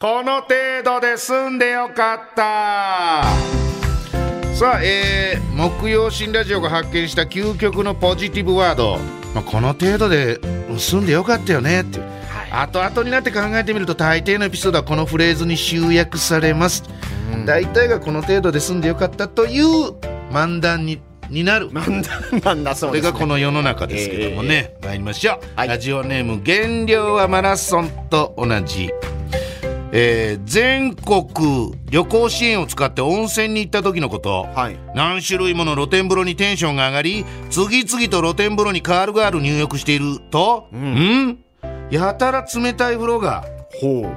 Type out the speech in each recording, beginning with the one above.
この程度で済んでよかった。さあ、えー、木曜新ラジオが発見した究極のポジティブワード、まあ、この程度で済んでよかったよね。っていう、はい、後々になって考えてみると大抵のエピソードはこのフレーズに集約されます、うん、大体がこの程度で済んでよかったという漫談にになる。漫談 だそうです、ね、これがこの世の中ですけどもね、えー、参りましょう、はい、ラジオネーム原料はマラソンと同じえー、全国旅行支援を使って温泉に行った時のこと、はい、何種類もの露天風呂にテンションが上がり次々と露天風呂にカールガール入浴していると、うん、ん？やたら冷たい風呂が。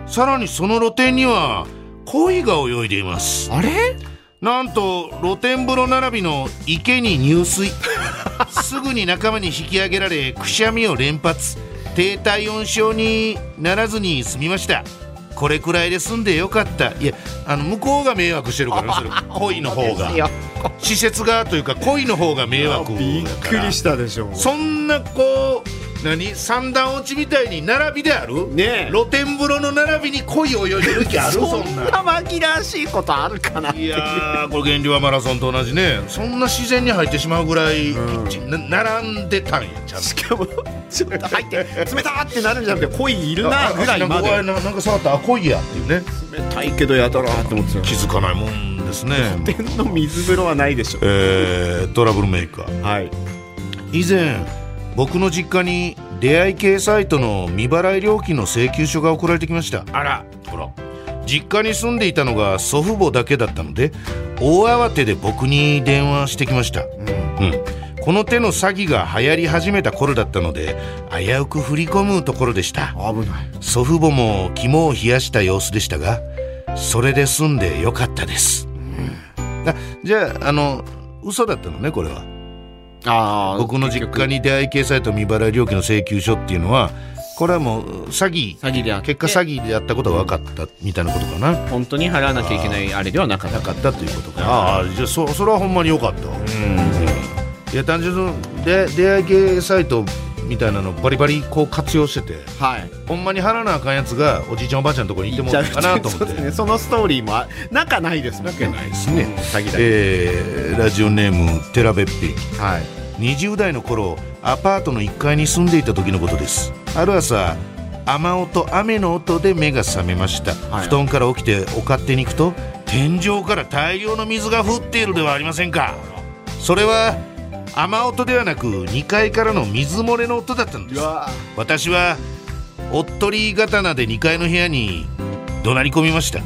さらにその露天には鯉が泳いでいます。あれ？なんと露天風呂並びの池に入水。すぐに仲間に引き上げられくしゃみを連発。低体温症にならずに済みましたこれくらいで済んでよかった。いやあの向こうが迷惑してるからそれ 恋の方が。施設側というか恋の方が迷惑びっくりしたでしょそんなこう何？三段落ちみたいに並びである？ね露天風呂の並びに恋を泳いでる気ある？そんな。紛らわしいことあるかないやこれ原料はマラソンと同じね。そんな自然に入ってしまうぐらい、うん、並んでたんやちゃんと。しかもちょっと入って冷たってなるんじゃなくて恋いるなぐらいまで。なんか触ったあ恋やっていうね。冷たいけどやだなって思って気づかないもんですね。露 天の水風呂はないでしょ。えー、トラブルメーカー。はい。以前僕の実家に出会い系サイトの未払い料金の請求書が送られてきました。あら。ほら。実家に住んでいたのが祖父母だけだったので大慌てで僕に電話してきました、うん、うん、この手の詐欺が流行り始めた頃だったので危うく振り込むところでした。危ない。祖父母も肝を冷やした様子でしたがそれで済んでよかったです、うん、あじゃああの嘘だったのねこれはあ僕の実家に出会い系サイト未払い料金の請求書っていうのはこれはもう詐欺詐欺で結果詐欺であったことが分かったみたいなことかな。本当に払わなきゃいけないあれではなかった。なかったということか。ああじゃあそそれはほんまによかったうん。いや単純に出会い系サイトみたいなのバリバリこう活用してて、はい、ほんまに払わなあかんやつがおじいちゃんおばあちゃんのところに行ってもらうかなと思って。ね、そのストーリーも仲ないですもんね。仲ないですね、うん、えー、ラジオネームテラベッピ。はい。20代の頃アパートの1階に住んでいた時のことです。ある朝雨音雨の音で目が覚めました、はい、布団から起きてお勝手に行くと天井から大量の水が降っているではありませんか。それは雨音ではなく2階からの水漏れの音だったんです。私はおっとり刀で2階の部屋に怒鳴り込みました。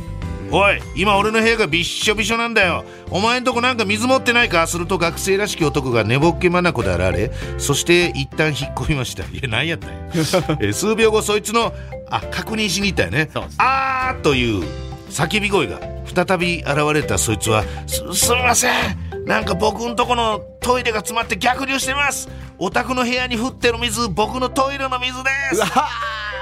おい今俺の部屋がびっしょびしょなんだよ。お前んとこなんか水持ってないかすると学生らしき男が寝ぼっけ眼で現れそして一旦引っ込みました。いや何やったんや。え数秒後そいつのあ確認しに行ったよね。あーという叫び声が再び現れたそいつはすすみません。なんか僕んとこのトイレが詰まって逆流してます。お宅の部屋に降ってる水僕のトイレの水です。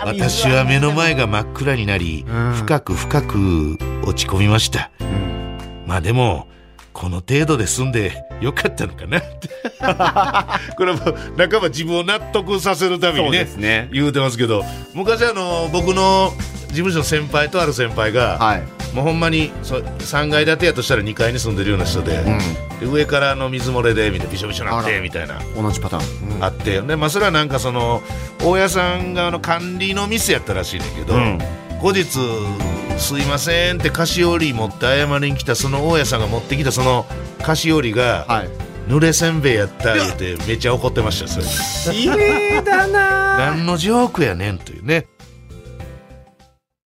私は目の前が真っ暗になり、うん、深く深く落ち込みました、うん、まあでもこの程度で済んでよかったのかな。これも半ば自分を納得させるためにね、ね、言うてますけど。昔あの僕の事務所の先輩とある先輩が、はい、もうほんまにそ3階建てやとしたら2階に住んでるような人でうん、で上からの水漏れでみたいなびしょびしょなってみたいな。同じパターン、うん、あってで、まあ、それはなんかその大家さん側の管理のミスやったらしいねんけど、うん、後日「すいません」って菓子折り持って謝りに来たその大家さんが持ってきたその菓子折りが、はい。濡れせんべいやった言うてめっちゃ怒ってましたそれ。綺麗だな。何のジョークやねんというね